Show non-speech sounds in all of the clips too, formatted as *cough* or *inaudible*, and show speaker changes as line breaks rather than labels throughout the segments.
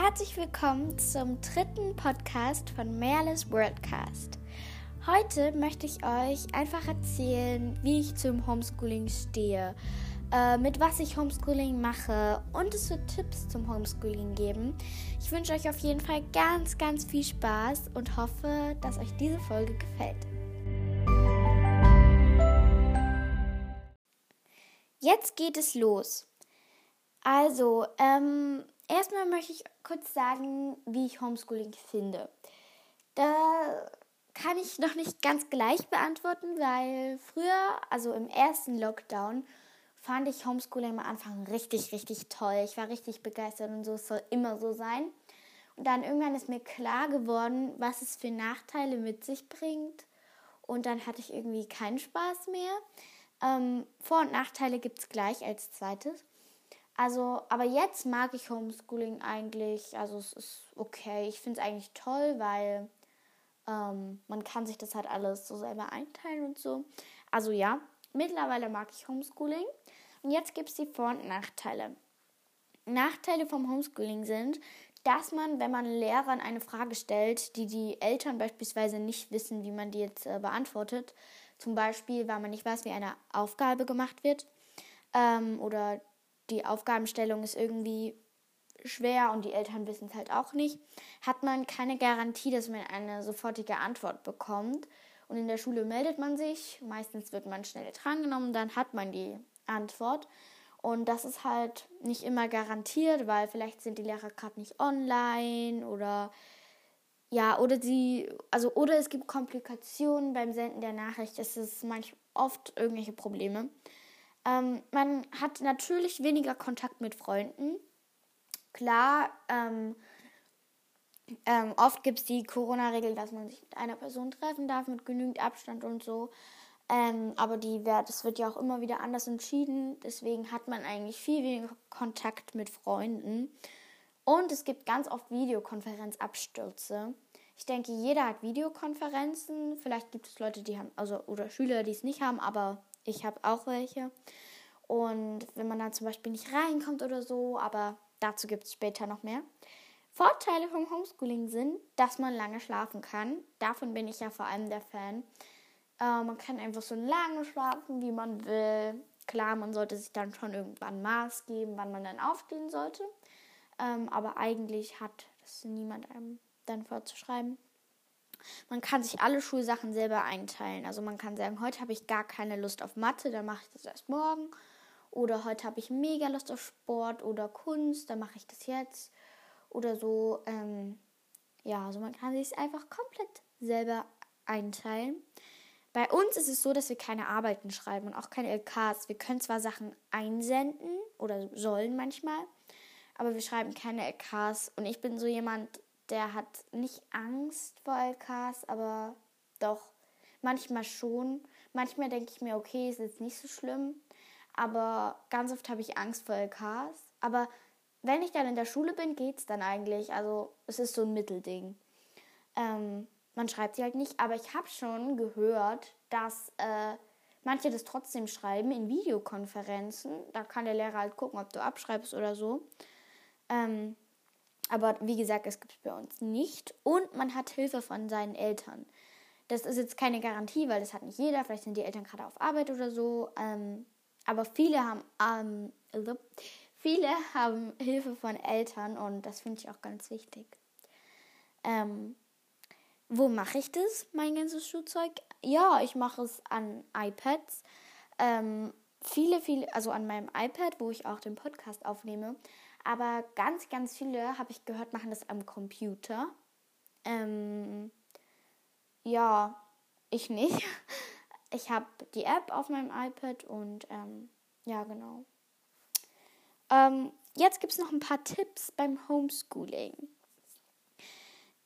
Herzlich willkommen zum dritten Podcast von Merles Worldcast. Heute möchte ich euch einfach erzählen, wie ich zum Homeschooling stehe, äh, mit was ich Homeschooling mache und es wird Tipps zum Homeschooling geben. Ich wünsche euch auf jeden Fall ganz, ganz viel Spaß und hoffe, dass euch diese Folge gefällt. Jetzt geht es los. Also, ähm, erstmal möchte ich kurz sagen, wie ich Homeschooling finde. Da kann ich noch nicht ganz gleich beantworten, weil früher, also im ersten Lockdown, fand ich Homeschooling am Anfang richtig, richtig toll. Ich war richtig begeistert und so, es soll immer so sein. Und dann irgendwann ist mir klar geworden, was es für Nachteile mit sich bringt. Und dann hatte ich irgendwie keinen Spaß mehr. Ähm, Vor- und Nachteile gibt es gleich als zweites. Also, aber jetzt mag ich Homeschooling eigentlich. Also es ist okay. Ich finde es eigentlich toll, weil ähm, man kann sich das halt alles so selber einteilen und so. Also ja, mittlerweile mag ich Homeschooling. Und jetzt gibt es die Vor- und Nachteile. Nachteile vom Homeschooling sind, dass man, wenn man Lehrern eine Frage stellt, die die Eltern beispielsweise nicht wissen, wie man die jetzt äh, beantwortet, zum Beispiel, weil man nicht weiß, wie eine Aufgabe gemacht wird, ähm, oder die Aufgabenstellung ist irgendwie schwer und die Eltern wissen es halt auch nicht, hat man keine Garantie, dass man eine sofortige Antwort bekommt. Und in der Schule meldet man sich, meistens wird man schnell drangenommen, dann hat man die Antwort. Und das ist halt nicht immer garantiert, weil vielleicht sind die Lehrer gerade nicht online oder ja, oder sie, also oder es gibt Komplikationen beim Senden der Nachricht. Es ist manchmal oft irgendwelche Probleme. Ähm, man hat natürlich weniger Kontakt mit Freunden. Klar, ähm, ähm, oft gibt es die Corona-Regel, dass man sich mit einer Person treffen darf, mit genügend Abstand und so. Ähm, aber die, das wird ja auch immer wieder anders entschieden. Deswegen hat man eigentlich viel weniger Kontakt mit Freunden. Und es gibt ganz oft Videokonferenzabstürze. Ich denke, jeder hat Videokonferenzen. Vielleicht gibt es Leute, die haben, also oder Schüler, die es nicht haben, aber ich habe auch welche. Und wenn man dann zum Beispiel nicht reinkommt oder so, aber dazu gibt es später noch mehr. Vorteile vom Homeschooling sind, dass man lange schlafen kann. Davon bin ich ja vor allem der Fan. Äh, man kann einfach so lange schlafen, wie man will. Klar, man sollte sich dann schon irgendwann Maß geben, wann man dann aufstehen sollte. Ähm, aber eigentlich hat das niemand einem dann vorzuschreiben. Man kann sich alle Schulsachen selber einteilen. Also man kann sagen, heute habe ich gar keine Lust auf Mathe, dann mache ich das erst morgen. Oder heute habe ich mega Lust auf Sport oder Kunst, dann mache ich das jetzt. Oder so. Ähm, ja, also man kann sich es einfach komplett selber einteilen. Bei uns ist es so, dass wir keine Arbeiten schreiben und auch keine LKs. Wir können zwar Sachen einsenden oder sollen manchmal, aber wir schreiben keine LKs. Und ich bin so jemand, der hat nicht Angst vor LKs, aber doch manchmal schon. Manchmal denke ich mir, okay, ist jetzt nicht so schlimm, aber ganz oft habe ich Angst vor LKs. Aber wenn ich dann in der Schule bin, geht es dann eigentlich. Also es ist so ein Mittelding. Ähm, man schreibt sie halt nicht, aber ich habe schon gehört, dass äh, manche das trotzdem schreiben in Videokonferenzen. Da kann der Lehrer halt gucken, ob du abschreibst oder so. Ähm, aber wie gesagt, es gibt es bei uns nicht. Und man hat Hilfe von seinen Eltern. Das ist jetzt keine Garantie, weil das hat nicht jeder. Vielleicht sind die Eltern gerade auf Arbeit oder so. Ähm, aber viele haben, ähm, viele haben Hilfe von Eltern und das finde ich auch ganz wichtig. Ähm, wo mache ich das, mein ganzes Schulzeug? Ja, ich mache es an iPads. Ähm, viele, viele, also an meinem iPad, wo ich auch den Podcast aufnehme. Aber ganz, ganz viele, habe ich gehört, machen das am Computer. Ähm, ja, ich nicht. *laughs* Ich habe die App auf meinem iPad und ähm, ja, genau. Ähm, jetzt gibt es noch ein paar Tipps beim Homeschooling.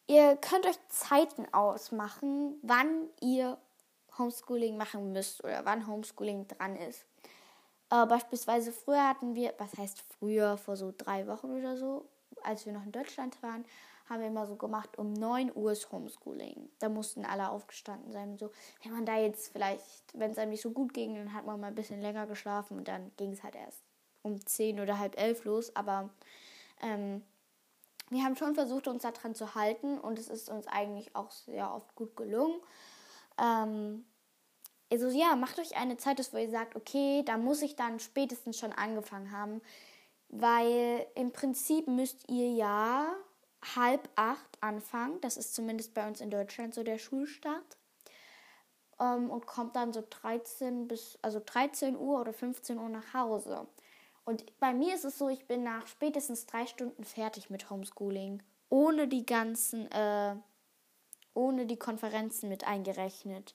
Ihr könnt euch Zeiten ausmachen, wann ihr Homeschooling machen müsst oder wann Homeschooling dran ist. Äh, beispielsweise früher hatten wir, was heißt früher, vor so drei Wochen oder so, als wir noch in Deutschland waren, haben wir immer so gemacht, um 9 Uhr ist Homeschooling. Da mussten alle aufgestanden sein und so. Wenn man da jetzt vielleicht, wenn es einem nicht so gut ging, dann hat man mal ein bisschen länger geschlafen und dann ging es halt erst um 10 oder halb elf los. Aber ähm, wir haben schon versucht, uns daran zu halten und es ist uns eigentlich auch sehr oft gut gelungen. Ähm, also ja, macht euch eine Zeit, wo ihr sagt, okay, da muss ich dann spätestens schon angefangen haben, weil im Prinzip müsst ihr ja halb acht anfangen. Das ist zumindest bei uns in Deutschland so der Schulstart. Ähm, und kommt dann so 13 bis, also 13 Uhr oder 15 Uhr nach Hause. Und bei mir ist es so, ich bin nach spätestens drei Stunden fertig mit Homeschooling. Ohne die ganzen, äh, ohne die Konferenzen mit eingerechnet.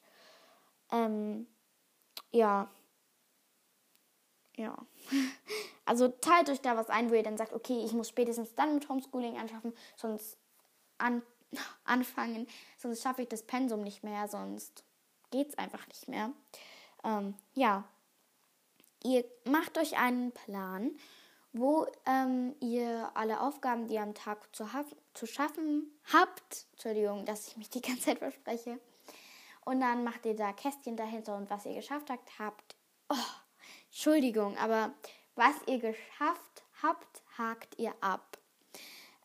Ähm, ja. Ja. Also teilt euch da was ein, wo ihr dann sagt, okay, ich muss spätestens dann mit Homeschooling anschaffen, sonst an, *laughs* anfangen, sonst schaffe ich das Pensum nicht mehr, sonst geht es einfach nicht mehr. Ähm, ja, ihr macht euch einen Plan, wo ähm, ihr alle Aufgaben, die ihr am Tag zu, zu schaffen habt, Entschuldigung, dass ich mich die ganze Zeit verspreche, und dann macht ihr da Kästchen dahinter und was ihr geschafft habt, habt. Oh, Entschuldigung, aber was ihr geschafft habt, hakt ihr ab.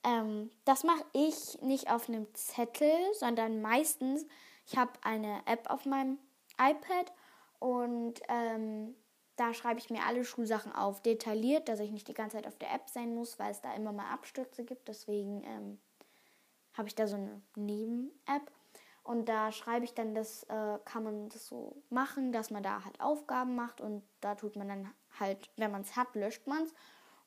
Ähm, das mache ich nicht auf einem Zettel, sondern meistens, ich habe eine App auf meinem iPad und ähm, da schreibe ich mir alle Schulsachen auf, detailliert, dass ich nicht die ganze Zeit auf der App sein muss, weil es da immer mal Abstürze gibt. Deswegen ähm, habe ich da so eine Neben-App. Und da schreibe ich dann, das äh, kann man das so machen, dass man da halt Aufgaben macht und da tut man dann halt, wenn man es hat, löscht man es.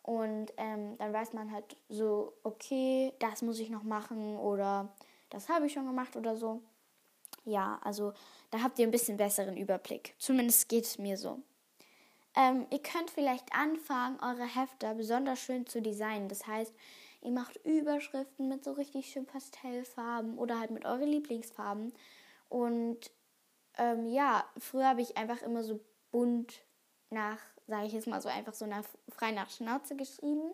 Und ähm, dann weiß man halt so, okay, das muss ich noch machen oder das habe ich schon gemacht oder so. Ja, also da habt ihr ein bisschen besseren Überblick. Zumindest geht es mir so. Ähm, ihr könnt vielleicht anfangen, eure Hefter besonders schön zu designen. Das heißt, ihr macht Überschriften mit so richtig schön Pastellfarben oder halt mit euren Lieblingsfarben. Und ähm, ja, früher habe ich einfach immer so bunt nach, sage ich jetzt mal so einfach so nach, frei nach Schnauze geschrieben.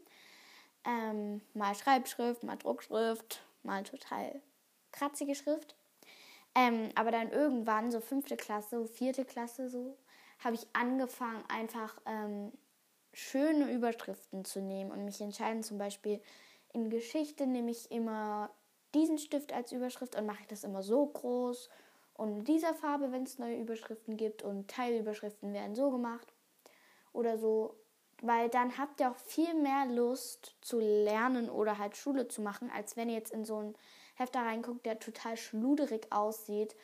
Ähm, mal Schreibschrift, mal Druckschrift, mal total kratzige Schrift. Ähm, aber dann irgendwann, so fünfte Klasse, vierte Klasse, so, habe ich angefangen, einfach ähm, schöne Überschriften zu nehmen und mich entscheiden. Zum Beispiel in Geschichte nehme ich immer diesen Stift als Überschrift und mache das immer so groß und in dieser Farbe, wenn es neue Überschriften gibt und Teilüberschriften werden so gemacht oder so, weil dann habt ihr auch viel mehr Lust zu lernen oder halt Schule zu machen, als wenn ihr jetzt in so einen Hefter reinguckt, der total schluderig aussieht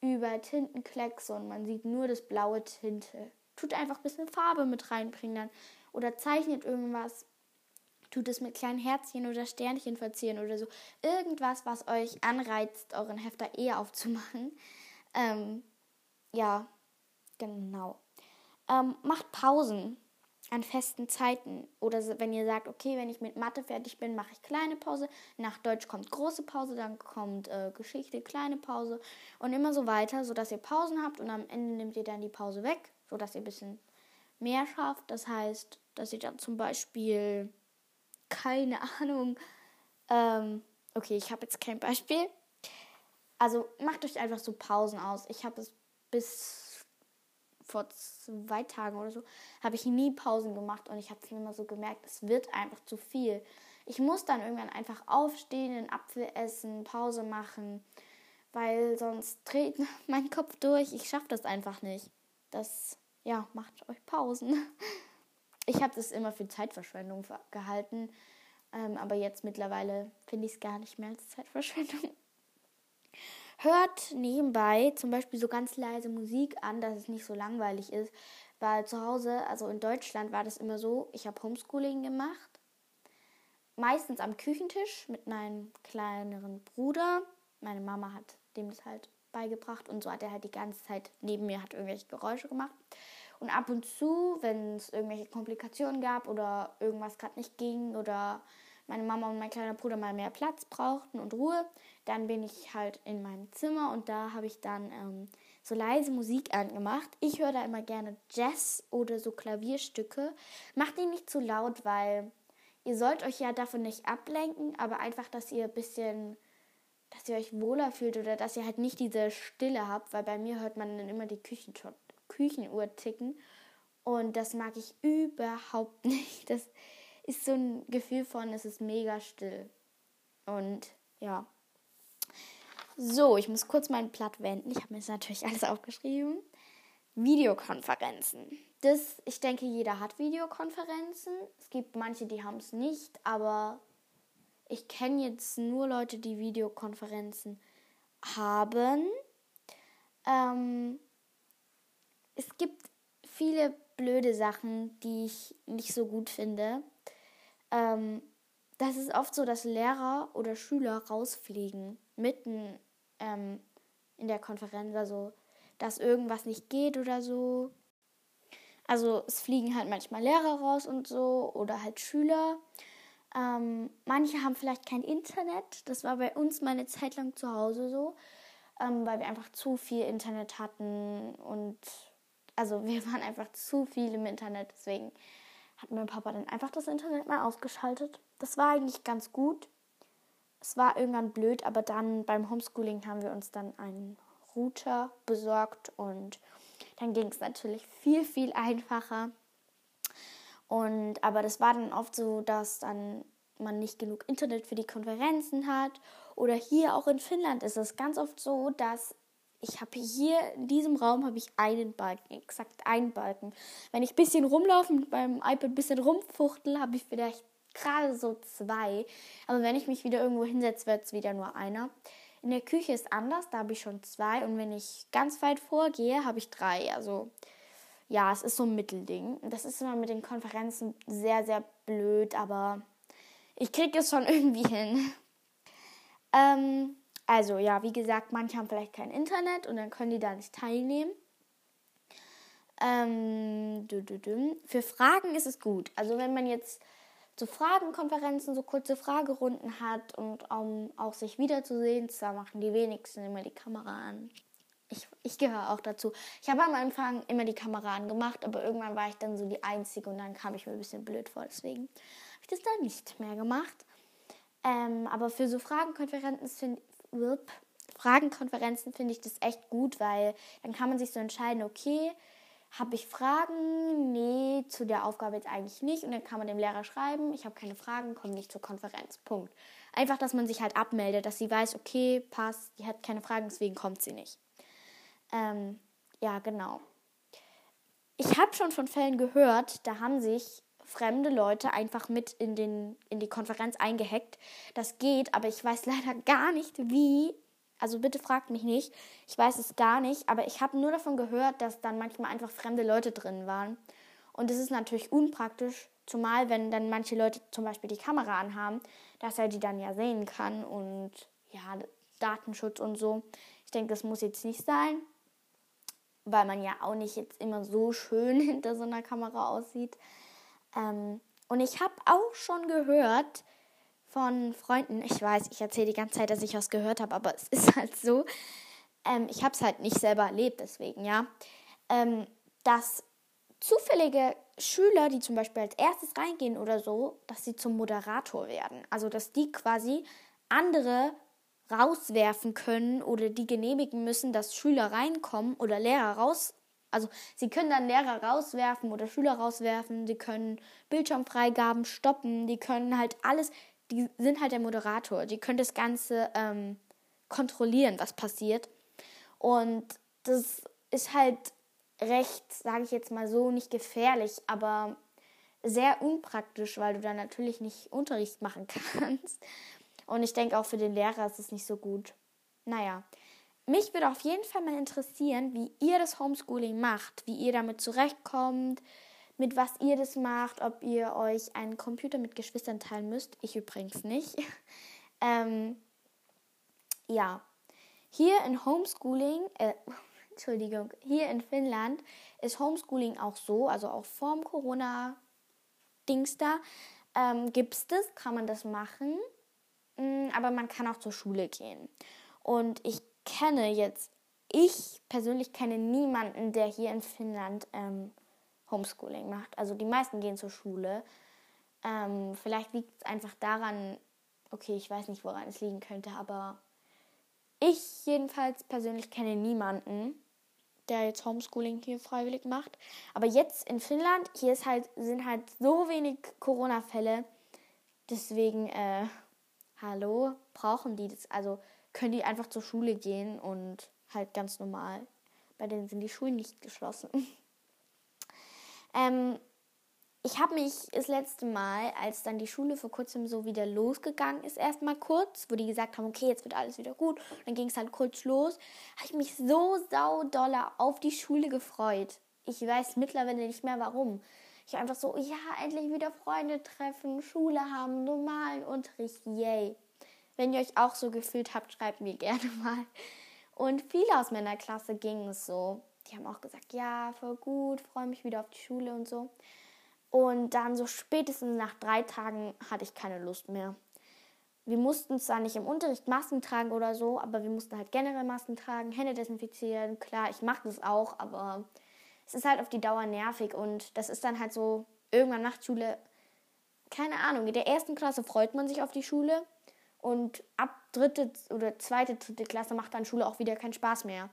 über Tintenklecks und man sieht nur das blaue Tinte. Tut einfach ein bisschen Farbe mit reinbringen dann. Oder zeichnet irgendwas. Tut es mit kleinen Herzchen oder Sternchen verzieren oder so. Irgendwas, was euch anreizt, euren Hefter eher aufzumachen. Ähm, ja, genau. Ähm, macht Pausen an festen Zeiten. Oder wenn ihr sagt, okay, wenn ich mit Mathe fertig bin, mache ich kleine Pause. Nach Deutsch kommt große Pause, dann kommt äh, Geschichte, kleine Pause und immer so weiter, sodass ihr Pausen habt und am Ende nehmt ihr dann die Pause weg, sodass ihr ein bisschen mehr schafft. Das heißt, dass ihr dann zum Beispiel, keine Ahnung, ähm, okay, ich habe jetzt kein Beispiel. Also macht euch einfach so Pausen aus. Ich habe es bis vor zwei Tagen oder so, habe ich nie Pausen gemacht und ich habe mir immer so gemerkt, es wird einfach zu viel. Ich muss dann irgendwann einfach aufstehen, einen Apfel essen, Pause machen, weil sonst dreht *laughs* mein Kopf durch. Ich schaffe das einfach nicht. Das, ja, macht euch Pausen. *laughs* Ich habe das immer für Zeitverschwendung gehalten, ähm, aber jetzt mittlerweile finde ich es gar nicht mehr als Zeitverschwendung *laughs* hört nebenbei zum Beispiel so ganz leise Musik an, dass es nicht so langweilig ist. Weil zu Hause, also in Deutschland war das immer so, ich habe Homeschooling gemacht. Meistens am Küchentisch mit meinem kleineren Bruder. Meine Mama hat dem das halt beigebracht und so hat er halt die ganze Zeit neben mir hat irgendwelche Geräusche gemacht. Und ab und zu, wenn es irgendwelche Komplikationen gab oder irgendwas gerade nicht ging oder meine Mama und mein kleiner Bruder mal mehr Platz brauchten und Ruhe, dann bin ich halt in meinem Zimmer und da habe ich dann ähm, so leise Musik angemacht. Ich höre da immer gerne Jazz oder so Klavierstücke. Macht die nicht zu laut, weil ihr sollt euch ja davon nicht ablenken, aber einfach, dass ihr ein bisschen, dass ihr euch wohler fühlt oder dass ihr halt nicht diese Stille habt, weil bei mir hört man dann immer die Küchenuhr ticken und das mag ich überhaupt *laughs* nicht. Das ist so ein Gefühl von, es ist mega still. Und ja. So, ich muss kurz mein Blatt wenden. Ich habe mir jetzt natürlich *laughs* alles aufgeschrieben. Videokonferenzen. Das, ich denke, jeder hat Videokonferenzen. Es gibt manche, die haben es nicht, aber ich kenne jetzt nur Leute, die Videokonferenzen haben. Ähm, es gibt viele blöde Sachen, die ich nicht so gut finde. Ähm, das ist oft so, dass Lehrer oder Schüler rausfliegen mitten ähm, in der Konferenz, also dass irgendwas nicht geht oder so. Also es fliegen halt manchmal Lehrer raus und so oder halt Schüler. Ähm, manche haben vielleicht kein Internet. Das war bei uns mal eine Zeit lang zu Hause so, ähm, weil wir einfach zu viel Internet hatten und also *laughs* wir waren einfach zu viel im Internet. Deswegen hat mein Papa dann einfach das Internet mal ausgeschaltet. Das war eigentlich ganz gut. Es war irgendwann blöd, aber dann beim Homeschooling haben wir uns dann einen Router besorgt und dann ging es natürlich viel, viel einfacher. Und aber das war dann oft so, dass dann man nicht genug Internet für die Konferenzen hat. Oder hier auch in Finnland ist es ganz oft so, dass ich habe hier in diesem Raum habe ich einen Balken, exakt einen Balken. Wenn ich ein bisschen rumlaufe und beim iPad ein bisschen rumfuchtel, habe ich vielleicht gerade so zwei. Aber wenn ich mich wieder irgendwo hinsetze, wird es wieder nur einer. In der Küche ist anders, da habe ich schon zwei. Und wenn ich ganz weit vorgehe, habe ich drei. Also ja, es ist so ein Mittelding. Das ist immer mit den Konferenzen sehr, sehr blöd, aber ich kriege es schon *laughs* irgendwie hin. Ähm, also ja, wie gesagt, manche haben vielleicht kein Internet und dann können die da nicht teilnehmen. Ähm, für Fragen ist es gut. Also wenn man jetzt so Fragenkonferenzen, so kurze Fragerunden hat und um auch sich wiederzusehen, da machen die wenigsten immer die Kamera an. Ich, ich gehöre auch dazu. Ich habe am Anfang immer die Kamera angemacht, aber irgendwann war ich dann so die Einzige und dann kam ich mir ein bisschen blöd vor. Deswegen habe ich das dann nicht mehr gemacht. Ähm, aber für so Fragenkonferenzen finde Fragenkonferenzen finde ich das echt gut, weil dann kann man sich so entscheiden, okay, habe ich Fragen? Nee, zu der Aufgabe jetzt eigentlich nicht. Und dann kann man dem Lehrer schreiben, ich habe keine Fragen, komme nicht zur Konferenz. Punkt. Einfach, dass man sich halt abmeldet, dass sie weiß, okay, passt, die hat keine Fragen, deswegen kommt sie nicht. Ähm, ja, genau. Ich habe schon von Fällen gehört, da haben sich fremde Leute einfach mit in, den, in die Konferenz eingehackt. Das geht, aber ich weiß *laughs* leider gar nicht, wie. Also bitte fragt mich nicht. Ich weiß es gar nicht, aber ich habe nur davon gehört, dass dann manchmal einfach fremde Leute drin waren. Und das ist natürlich unpraktisch, zumal wenn dann manche Leute zum Beispiel die Kamera anhaben, dass er die dann ja sehen kann und ja, Datenschutz und so. Ich denke, das muss jetzt nicht sein, weil man ja auch nicht jetzt immer so schön *laughs* hinter so einer Kamera aussieht. Ähm, und ich habe auch schon gehört von Freunden, ich weiß, ich erzähle die ganze Zeit, dass ich was gehört habe, aber *laughs* es ist halt so, ähm, ich habe es halt nicht selber erlebt, deswegen, ja, ähm, dass zufällige Schüler, die zum Beispiel als erstes reingehen oder so, dass sie zum Moderator werden. Also, dass die quasi andere rauswerfen können oder die genehmigen müssen, dass Schüler reinkommen oder Lehrer raus also sie können dann Lehrer rauswerfen oder Schüler rauswerfen, sie können Bildschirmfreigaben stoppen, die können halt alles, die sind halt der Moderator, die können das Ganze ähm, kontrollieren, was passiert. Und das ist halt recht, sage ich jetzt mal so, nicht gefährlich, aber sehr unpraktisch, weil du dann natürlich nicht Unterricht machen *laughs* kannst. Und ich denke auch für den Lehrer ist es nicht so gut. Naja, mich würde auf jeden Fall mal interessieren, wie ihr das Homeschooling macht, wie ihr damit zurechtkommt, mit was ihr das macht, ob ihr euch einen Computer mit Geschwistern teilen müsst. Ich übrigens nicht. *laughs* ähm, ja, hier in Homeschooling, äh, *laughs* Entschuldigung, hier in Finnland ist Homeschooling auch so, also auch vorm Corona-Dings da, ähm, gibt es das, kann man das machen, mm, aber man kann auch zur Schule gehen. Und ich kenne jetzt, ich persönlich kenne niemanden, der hier in Finnland ähm, Homeschooling macht. Also die meisten gehen zur Schule. Ähm, vielleicht liegt es einfach daran, okay, ich weiß nicht, woran es liegen könnte, aber ich jedenfalls persönlich kenne niemanden, der jetzt Homeschooling hier freiwillig macht. Aber jetzt in Finnland, hier ist halt, sind halt so wenig Corona-Fälle. Deswegen, äh, hallo, brauchen die das? Also können die einfach zur Schule gehen und halt ganz normal. Bei denen sind die Schulen nicht geschlossen. *laughs* ähm, ich habe mich das letzte Mal, als dann die Schule vor kurzem so wieder losgegangen ist, erstmal kurz, wo die gesagt haben, okay, jetzt wird alles wieder gut, dann ging es halt kurz los, habe ich mich so saudoller auf die Schule gefreut. Ich weiß mittlerweile nicht mehr warum. Ich war einfach so, ja, endlich wieder Freunde treffen, Schule haben, normalen Unterricht, yay. Wenn ihr euch auch so gefühlt habt, schreibt mir *laughs* gerne mal. Und viele aus meiner Klasse gingen es so. Die haben auch gesagt, ja, voll gut, freue mich wieder auf die Schule und so. Und dann so spätestens nach drei Tagen hatte ich keine Lust mehr. Wir mussten zwar nicht im Unterricht Masken tragen oder so, aber wir mussten halt generell Masken tragen, Hände desinfizieren. Klar, ich mache das auch, aber es ist halt auf die Dauer nervig und das ist dann halt so irgendwann nach Schule, keine Ahnung, in der ersten Klasse freut man sich auf die Schule und ab dritte oder zweite, dritte Klasse macht dann Schule auch wieder keinen Spaß mehr.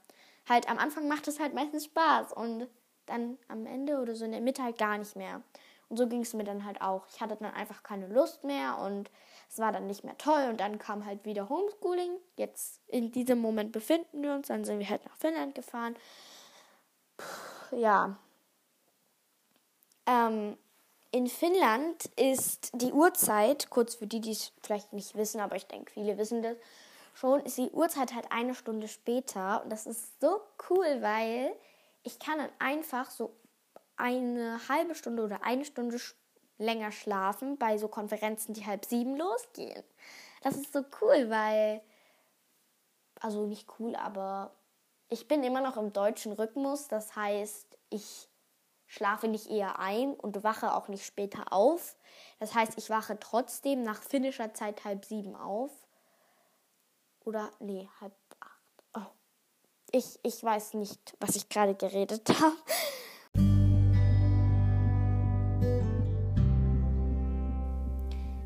Halt am Anfang macht es halt meistens Spaß und dann am Ende oder so in der Mitte halt gar nicht mehr. Und so ging es mir dann halt auch. Ich hatte dann einfach keine Lust mehr und es war dann nicht mehr toll. Und dann kam halt wieder Homeschooling. Jetzt in diesem Moment befinden wir uns. Dann sind wir halt nach Finnland gefahren. Puh, ja. Ähm, in Finnland ist die Uhrzeit, kurz für die, die es vielleicht nicht wissen, aber ich denke, viele wissen das schon, ist die Uhrzeit halt eine Stunde später. Und das ist so cool, weil ich kann dann einfach so eine halbe Stunde oder eine Stunde länger schlafen bei so Konferenzen, die halb sieben losgehen. Das ist so cool, weil, also nicht cool, aber ich bin immer noch im deutschen Rhythmus. Das heißt, ich schlafe nicht eher ein und wache auch nicht später auf. Das heißt, ich wache trotzdem nach finnischer Zeit halb sieben auf. Oder, nee, halb ich, ich weiß nicht, was ich gerade geredet *laughs* habe.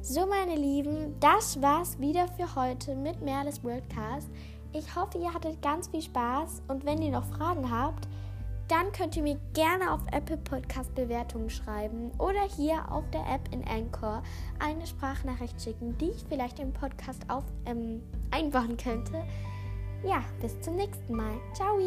So, meine Lieben, das war's wieder für heute mit Merles Worldcast. Ich hoffe, ihr hattet ganz viel Spaß und wenn ihr noch Fragen habt, dann könnt ihr mir gerne auf Apple Podcast Bewertungen schreiben oder hier auf der App in Anchor eine Sprachnachricht schicken, die ich vielleicht im Podcast auf, ähm, einbauen könnte ja, bis zum nächsten Mal. Ciao!